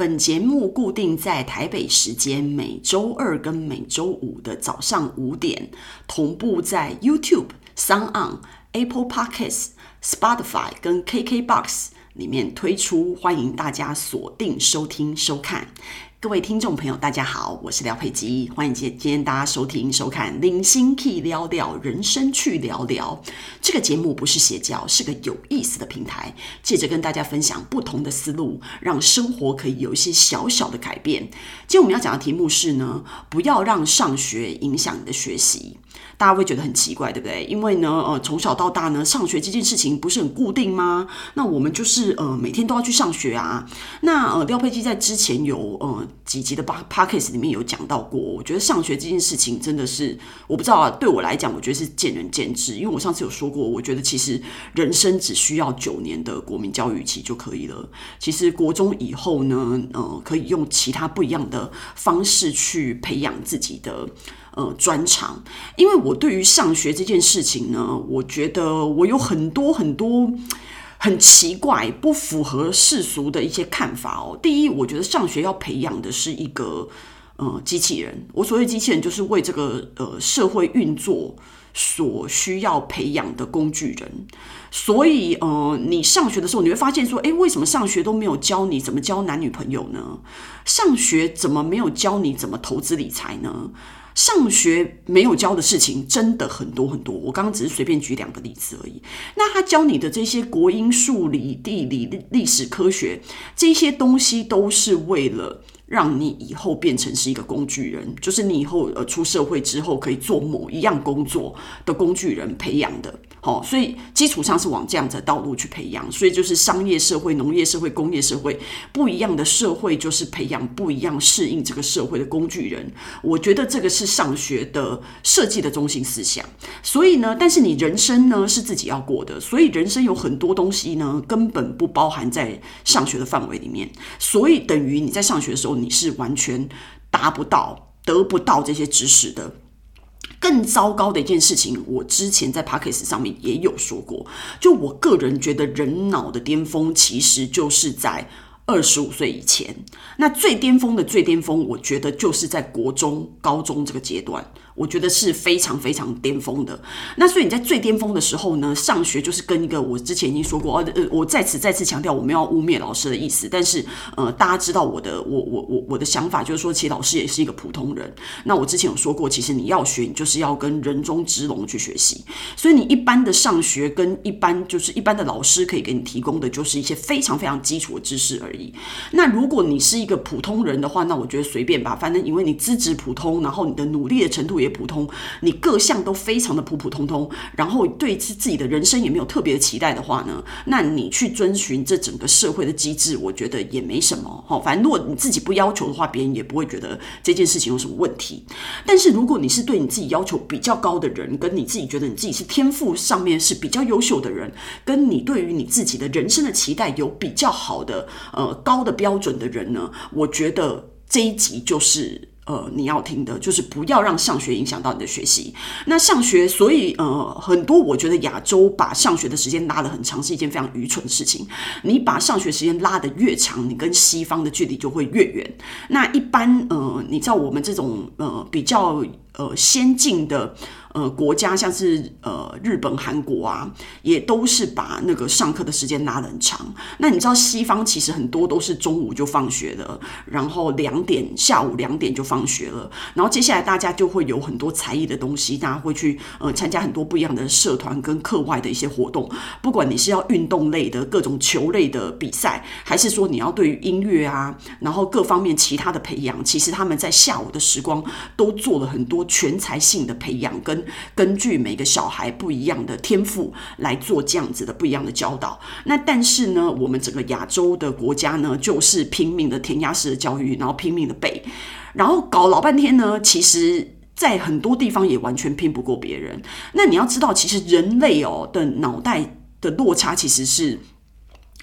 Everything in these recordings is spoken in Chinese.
本节目固定在台北时间每周二跟每周五的早上五点，同步在 YouTube、SoundOn、Apple Podcasts、Spotify 跟 KKBox 里面推出，欢迎大家锁定收听收看。各位听众朋友，大家好，我是廖佩基，欢迎今今天大家收听收看《零星 Key 聊聊人生去聊聊》这个节目，不是邪教，是个有意思的平台，借着跟大家分享不同的思路，让生活可以有一些小小的改变。今天我们要讲的题目是呢，不要让上学影响你的学习。大家会觉得很奇怪，对不对？因为呢，呃，从小到大呢，上学这件事情不是很固定吗？那我们就是呃，每天都要去上学啊。那呃，廖佩基在之前有呃几集的 podcast 里面有讲到过，我觉得上学这件事情真的是，我不知道啊，对我来讲，我觉得是见仁见智。因为我上次有说过，我觉得其实人生只需要九年的国民教育期就可以了。其实国中以后呢，呃，可以用其他不一样的方式去培养自己的。呃，专长，因为我对于上学这件事情呢，我觉得我有很多很多很奇怪、不符合世俗的一些看法哦。第一，我觉得上学要培养的是一个呃机器人。我所谓机器人，就是为这个呃社会运作所需要培养的工具人。所以呃，你上学的时候，你会发现说，诶，为什么上学都没有教你怎么交男女朋友呢？上学怎么没有教你怎么投资理财呢？上学没有教的事情真的很多很多，我刚刚只是随便举两个例子而已。那他教你的这些国英数理地理历史科学这些东西，都是为了让你以后变成是一个工具人，就是你以后呃出社会之后可以做某一样工作的工具人培养的。好，所以基础上是往这样子的道路去培养，所以就是商业社会、农业社会、工业社会不一样的社会，就是培养不一样适应这个社会的工具人。我觉得这个是上学的设计的中心思想。所以呢，但是你人生呢是自己要过的，所以人生有很多东西呢根本不包含在上学的范围里面，所以等于你在上学的时候你是完全达不到、得不到这些知识的。更糟糕的一件事情，我之前在 pocket 上面也有说过，就我个人觉得，人脑的巅峰其实就是在二十五岁以前。那最巅峰的最巅峰，我觉得就是在国中、高中这个阶段。我觉得是非常非常巅峰的。那所以你在最巅峰的时候呢，上学就是跟一个我之前已经说过，呃，我在此再次强调，我没有要污蔑老师的意思。但是，呃，大家知道我的，我我我我的想法就是说，其实老师也是一个普通人。那我之前有说过，其实你要学，你就是要跟人中之龙去学习。所以你一般的上学跟一般就是一般的老师可以给你提供的，就是一些非常非常基础的知识而已。那如果你是一个普通人的话，那我觉得随便吧，反正因为你资质普通，然后你的努力的程度也普通，你各项都非常的普普通通，然后对自自己的人生也没有特别的期待的话呢，那你去遵循这整个社会的机制，我觉得也没什么。好，反正如果你自己不要求的话，别人也不会觉得这件事情有什么问题。但是如果你是对你自己要求比较高的人，跟你自己觉得你自己是天赋上面是比较优秀的人，跟你对于你自己的人生的期待有比较好的呃高的标准的人呢，我觉得这一集就是。呃，你要听的就是不要让上学影响到你的学习。那上学，所以呃，很多我觉得亚洲把上学的时间拉得很长是一件非常愚蠢的事情。你把上学时间拉得越长，你跟西方的距离就会越远。那一般呃，你知道我们这种呃比较呃先进的。呃，国家像是呃日本、韩国啊，也都是把那个上课的时间拉得很长。那你知道西方其实很多都是中午就放学了，然后两点下午两点就放学了，然后接下来大家就会有很多才艺的东西，大家会去呃参加很多不一样的社团跟课外的一些活动。不管你是要运动类的各种球类的比赛，还是说你要对于音乐啊，然后各方面其他的培养，其实他们在下午的时光都做了很多全才性的培养跟。根据每个小孩不一样的天赋来做这样子的不一样的教导。那但是呢，我们整个亚洲的国家呢，就是拼命的填鸭式的教育，然后拼命的背，然后搞老半天呢，其实在很多地方也完全拼不过别人。那你要知道，其实人类哦的脑袋的落差其实是。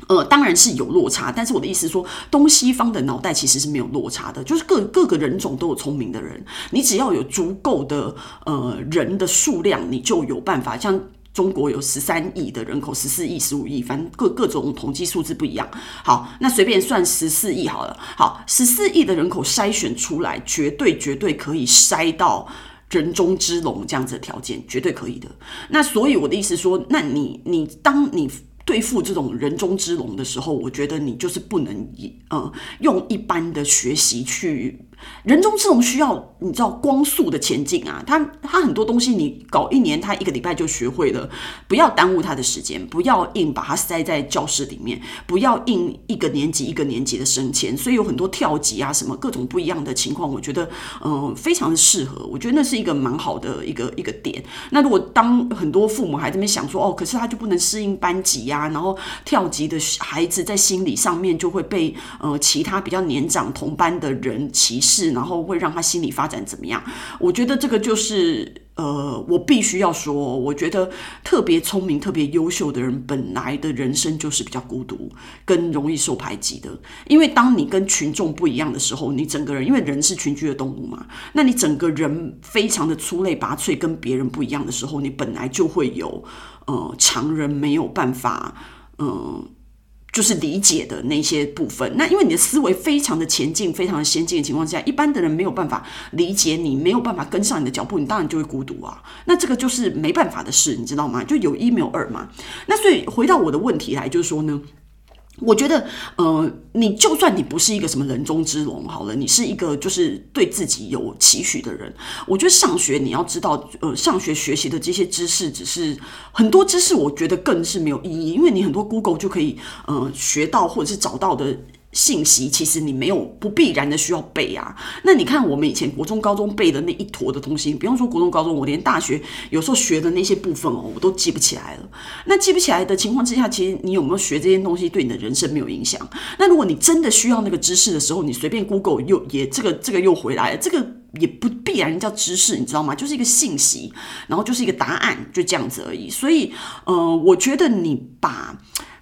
呃，当然是有落差，但是我的意思说，东西方的脑袋其实是没有落差的，就是各各个人种都有聪明的人，你只要有足够的呃人的数量，你就有办法像。中国有十三亿的人口，十四亿、十五亿，反正各各种统计数字不一样。好，那随便算十四亿好了。好，十四亿的人口筛选出来，绝对绝对可以筛到人中之龙这样子的条件，绝对可以的。那所以我的意思说，那你你当你。对付这种人中之龙的时候，我觉得你就是不能以呃用一般的学习去。人中之龙需要你知道光速的前进啊，他他很多东西你搞一年，他一个礼拜就学会了，不要耽误他的时间，不要硬把他塞在教室里面，不要硬一个年级一个年级的升迁，所以有很多跳级啊，什么各种不一样的情况，我觉得嗯、非常的适合，我觉得那是一个蛮好的一个一个点。那如果当很多父母还在那边想说哦，可是他就不能适应班级呀、啊，然后跳级的孩子在心理上面就会被呃其他比较年长同班的人歧视。是，然后会让他心理发展怎么样？我觉得这个就是，呃，我必须要说，我觉得特别聪明、特别优秀的人，本来的人生就是比较孤独，更容易受排挤的。因为当你跟群众不一样的时候，你整个人，因为人是群居的动物嘛，那你整个人非常的出类拔萃，跟别人不一样的时候，你本来就会有，呃，常人没有办法，嗯、就是理解的那些部分，那因为你的思维非常的前进，非常的先进的情况下，一般的人没有办法理解你，没有办法跟上你的脚步，你当然就会孤独啊。那这个就是没办法的事，你知道吗？就有一没有二嘛。那所以回到我的问题来，就是说呢。我觉得，呃，你就算你不是一个什么人中之龙，好了，你是一个就是对自己有期许的人。我觉得上学你要知道，呃，上学学习的这些知识，只是很多知识，我觉得更是没有意义，因为你很多 Google 就可以，呃，学到或者是找到的。信息其实你没有不必然的需要背啊。那你看我们以前国中、高中背的那一坨的东西，不用说国中、高中，我连大学有时候学的那些部分哦，我都记不起来了。那记不起来的情况之下，其实你有没有学这些东西，对你的人生没有影响。那如果你真的需要那个知识的时候，你随便 Google 又也这个这个又回来了，这个也不必然叫知识，你知道吗？就是一个信息，然后就是一个答案，就这样子而已。所以，呃，我觉得你把。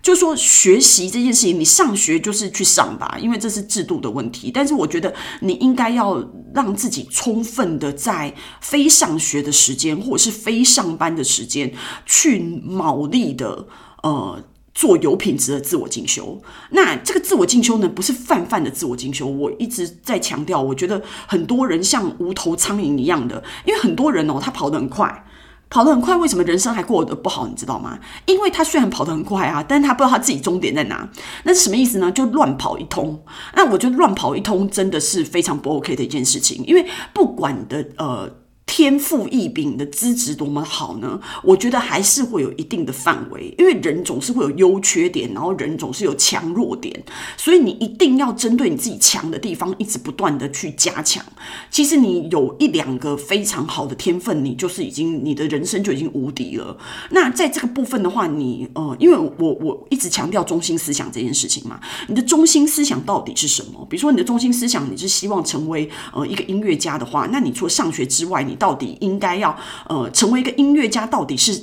就是说，学习这件事情，你上学就是去上吧，因为这是制度的问题。但是我觉得你应该要让自己充分的在非上学的时间，或者是非上班的时间，去卯力的呃做有品质的自我进修。那这个自我进修呢，不是泛泛的自我进修。我一直在强调，我觉得很多人像无头苍蝇一样的，因为很多人哦，他跑得很快。跑得很快，为什么人生还过得不好？你知道吗？因为他虽然跑得很快啊，但是他不知道他自己终点在哪。那是什么意思呢？就乱跑一通。那我觉得乱跑一通真的是非常不 OK 的一件事情，因为不管的呃。天赋异禀的资质多么好呢？我觉得还是会有一定的范围，因为人总是会有优缺点，然后人总是有强弱点，所以你一定要针对你自己强的地方，一直不断的去加强。其实你有一两个非常好的天分，你就是已经你的人生就已经无敌了。那在这个部分的话，你呃，因为我我一直强调中心思想这件事情嘛，你的中心思想到底是什么？比如说你的中心思想，你是希望成为呃一个音乐家的话，那你除了上学之外，你到底应该要呃成为一个音乐家，到底是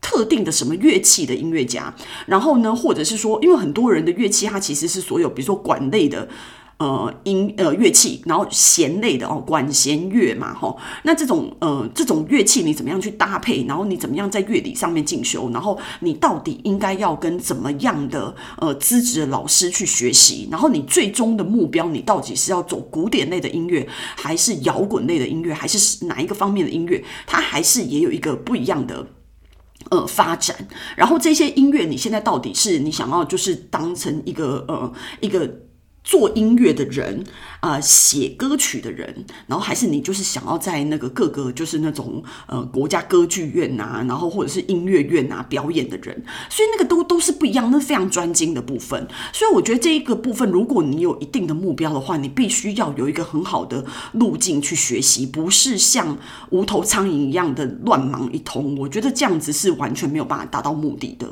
特定的什么乐器的音乐家？然后呢，或者是说，因为很多人的乐器，它其实是所有，比如说管类的。呃，音呃乐器，然后弦类的哦，管弦乐嘛，哈、哦，那这种呃这种乐器你怎么样去搭配？然后你怎么样在乐理上面进修？然后你到底应该要跟怎么样的呃资质的老师去学习？然后你最终的目标，你到底是要走古典类的音乐，还是摇滚类的音乐，还是哪一个方面的音乐？它还是也有一个不一样的呃发展。然后这些音乐，你现在到底是你想要就是当成一个呃一个。做音乐的人啊，写歌曲的人，然后还是你就是想要在那个各个就是那种呃国家歌剧院呐，然后或者是音乐院呐表演的人，所以那个都都是不一样，那是非常专精的部分。所以我觉得这一个部分，如果你有一定的目标的话，你必须要有一个很好的路径去学习，不是像无头苍蝇一样的乱忙一通。我觉得这样子是完全没有办法达到目的的。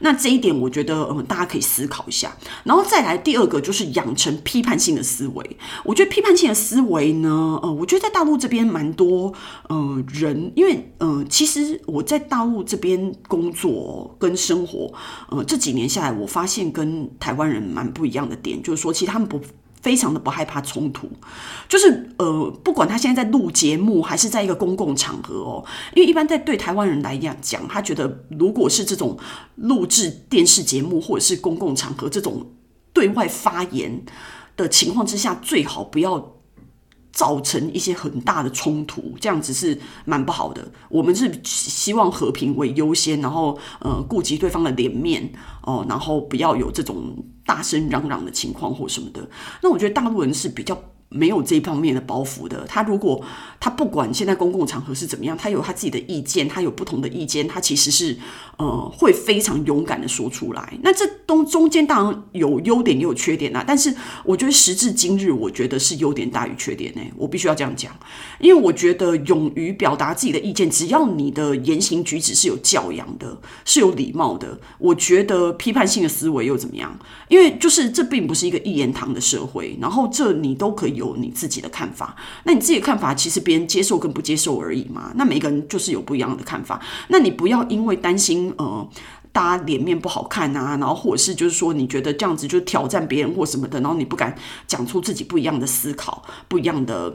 那这一点，我觉得嗯大家可以思考一下。然后再来第二个就是养。成批判性的思维，我觉得批判性的思维呢，呃，我觉得在大陆这边蛮多，呃，人，因为，呃，其实我在大陆这边工作跟生活，呃，这几年下来，我发现跟台湾人蛮不一样的点，就是说，其实他们不。非常的不害怕冲突，就是呃，不管他现在在录节目还是在一个公共场合哦，因为一般在对台湾人来讲，他觉得如果是这种录制电视节目或者是公共场合这种对外发言的情况之下，最好不要。造成一些很大的冲突，这样子是蛮不好的。我们是希望和平为优先，然后呃顾及对方的脸面哦，然后不要有这种大声嚷嚷的情况或什么的。那我觉得大陆人是比较。没有这方面的包袱的，他如果他不管现在公共场合是怎么样，他有他自己的意见，他有不同的意见，他其实是呃会非常勇敢的说出来。那这东中间当然有优点也有缺点啦，但是我觉得时至今日，我觉得是优点大于缺点呢。我必须要这样讲，因为我觉得勇于表达自己的意见，只要你的言行举止是有教养的，是有礼貌的，我觉得批判性的思维又怎么样？因为就是这并不是一个一言堂的社会，然后这你都可以。有你自己的看法，那你自己的看法其实别人接受跟不接受而已嘛。那每个人就是有不一样的看法，那你不要因为担心呃大家脸面不好看啊，然后或者是就是说你觉得这样子就挑战别人或什么的，然后你不敢讲出自己不一样的思考，不一样的。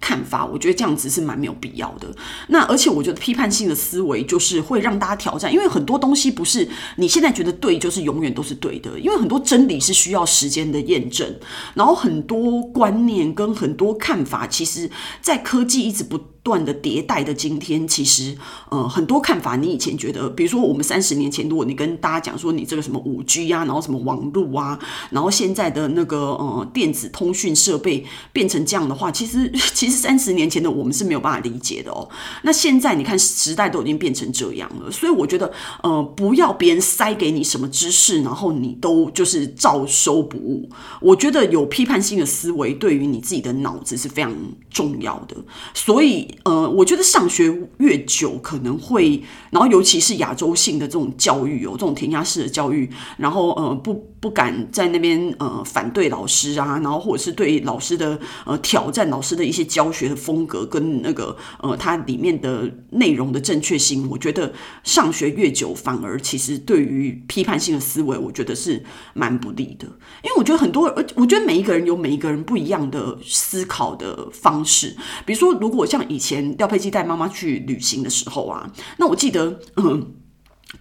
看法，我觉得这样子是蛮没有必要的。那而且我觉得批判性的思维就是会让大家挑战，因为很多东西不是你现在觉得对，就是永远都是对的。因为很多真理是需要时间的验证，然后很多观念跟很多看法，其实在科技一直不。断的迭代的今天，其实呃很多看法，你以前觉得，比如说我们三十年前，如果你跟大家讲说你这个什么五 G 啊，然后什么网络啊，然后现在的那个呃电子通讯设备变成这样的话，其实 其实三十年前的我们是没有办法理解的哦。那现在你看时代都已经变成这样了，所以我觉得呃不要别人塞给你什么知识，然后你都就是照收不误。我觉得有批判性的思维对于你自己的脑子是非常重要的，所以。呃，我觉得上学越久，可能会，然后尤其是亚洲性的这种教育哦，这种填鸭式的教育，然后呃，不不敢在那边呃反对老师啊，然后或者是对老师的呃挑战老师的一些教学的风格跟那个呃它里面的内容的正确性，我觉得上学越久，反而其实对于批判性的思维，我觉得是蛮不利的，因为我觉得很多，我觉得每一个人有每一个人不一样的思考的方式，比如说如果像以前。前廖佩基带妈妈去旅行的时候啊，那我记得，嗯。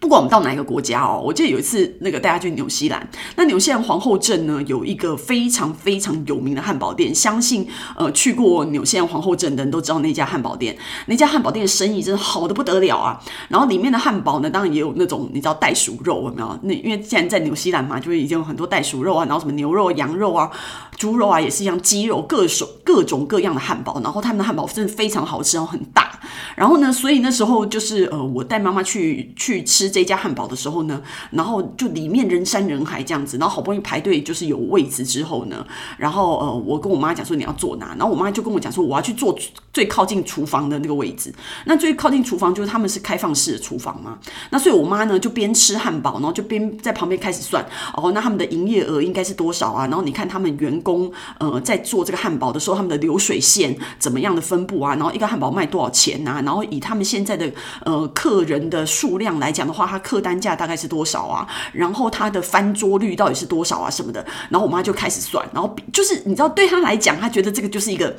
不管我们到哪一个国家哦，我记得有一次那个带他去纽西兰，那纽西兰皇后镇呢，有一个非常非常有名的汉堡店，相信呃去过纽西兰皇后镇的人都知道那家汉堡店，那家汉堡店的生意真的好得不得了啊。然后里面的汉堡呢，当然也有那种你知道袋鼠肉有没有？那因为现在在纽西兰嘛，就已经有很多袋鼠肉啊，然后什么牛肉、羊肉啊、猪肉啊，也是一样鸡肉，各种各种各样的汉堡。然后他们的汉堡真的非常好吃，然后很大。然后呢，所以那时候就是呃，我带妈妈去去吃。这家汉堡的时候呢，然后就里面人山人海这样子，然后好不容易排队就是有位置之后呢，然后呃，我跟我妈讲说你要坐哪，然后我妈就跟我讲说我要去坐最靠近厨房的那个位置。那最靠近厨房就是他们是开放式的厨房嘛，那所以我妈呢就边吃汉堡，然后就边在旁边开始算哦，那他们的营业额应该是多少啊？然后你看他们员工呃在做这个汉堡的时候，他们的流水线怎么样的分布啊？然后一个汉堡卖多少钱啊？然后以他们现在的呃客人的数量来讲的话。他客单价大概是多少啊？然后他的翻桌率到底是多少啊？什么的？然后我妈就开始算，然后就是你知道，对他来讲，他觉得这个就是一个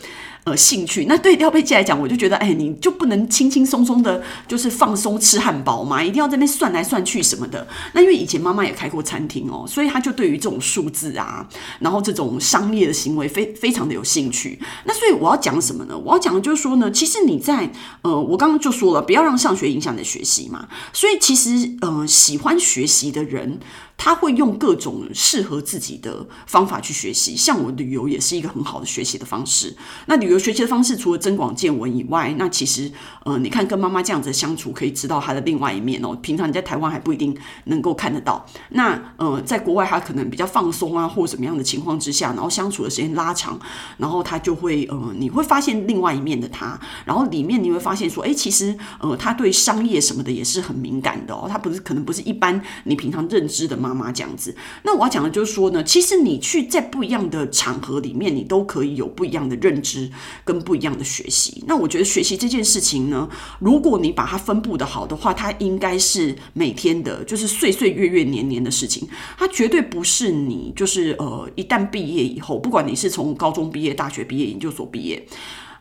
呃兴趣。那对廖佩琪来讲，我就觉得，哎，你就不能轻轻松松的，就是放松吃汉堡嘛？一定要在那边算来算去什么的。那因为以前妈妈也开过餐厅哦，所以他就对于这种数字啊，然后这种商业的行为非非常的有兴趣。那所以我要讲什么呢？我要讲的就是说呢，其实你在呃，我刚刚就说了，不要让上学影响你的学习嘛。所以其实。其实，呃，喜欢学习的人。他会用各种适合自己的方法去学习，像我旅游也是一个很好的学习的方式。那旅游学习的方式，除了增广见闻以外，那其实，呃，你看跟妈妈这样子相处，可以知道她的另外一面哦。平常你在台湾还不一定能够看得到。那，呃，在国外他可能比较放松啊，或什么样的情况之下，然后相处的时间拉长，然后他就会，呃，你会发现另外一面的他。然后里面你会发现说，哎，其实，呃，他对商业什么的也是很敏感的哦。他不是可能不是一般你平常认知的嘛。妈妈这样子。那我要讲的就是说呢，其实你去在不一样的场合里面，你都可以有不一样的认知跟不一样的学习。那我觉得学习这件事情呢，如果你把它分布的好的话，它应该是每天的，就是岁岁月月年年的事情。它绝对不是你就是呃，一旦毕业以后，不管你是从高中毕业、大学毕业、研究所毕业。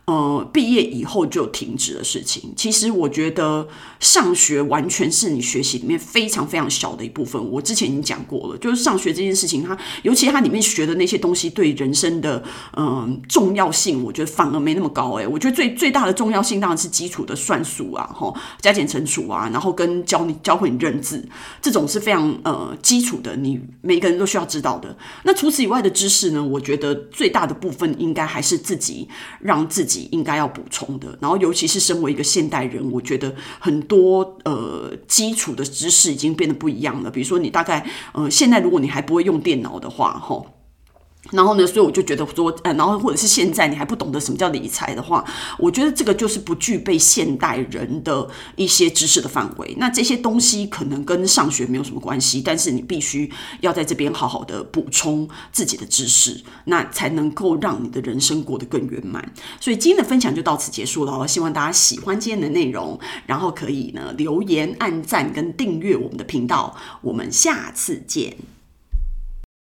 呃，毕业以后就停止的事情，其实我觉得上学完全是你学习里面非常非常小的一部分。我之前已经讲过了，就是上学这件事情，它尤其它里面学的那些东西，对人生的嗯、重要性，我觉得反而没那么高。诶，我觉得最最大的重要性当然是基础的算术啊，吼，加减乘除啊，然后跟教你教会你认字，这种是非常呃基础的，你每个人都需要知道的。那除此以外的知识呢，我觉得最大的部分应该还是自己让自己。应该要补充的，然后尤其是身为一个现代人，我觉得很多呃基础的知识已经变得不一样了。比如说，你大概呃现在如果你还不会用电脑的话，吼。然后呢，所以我就觉得说，呃，然后或者是现在你还不懂得什么叫理财的话，我觉得这个就是不具备现代人的一些知识的范围。那这些东西可能跟上学没有什么关系，但是你必须要在这边好好的补充自己的知识，那才能够让你的人生过得更圆满。所以今天的分享就到此结束了，希望大家喜欢今天的内容，然后可以呢留言、按赞跟订阅我们的频道。我们下次见。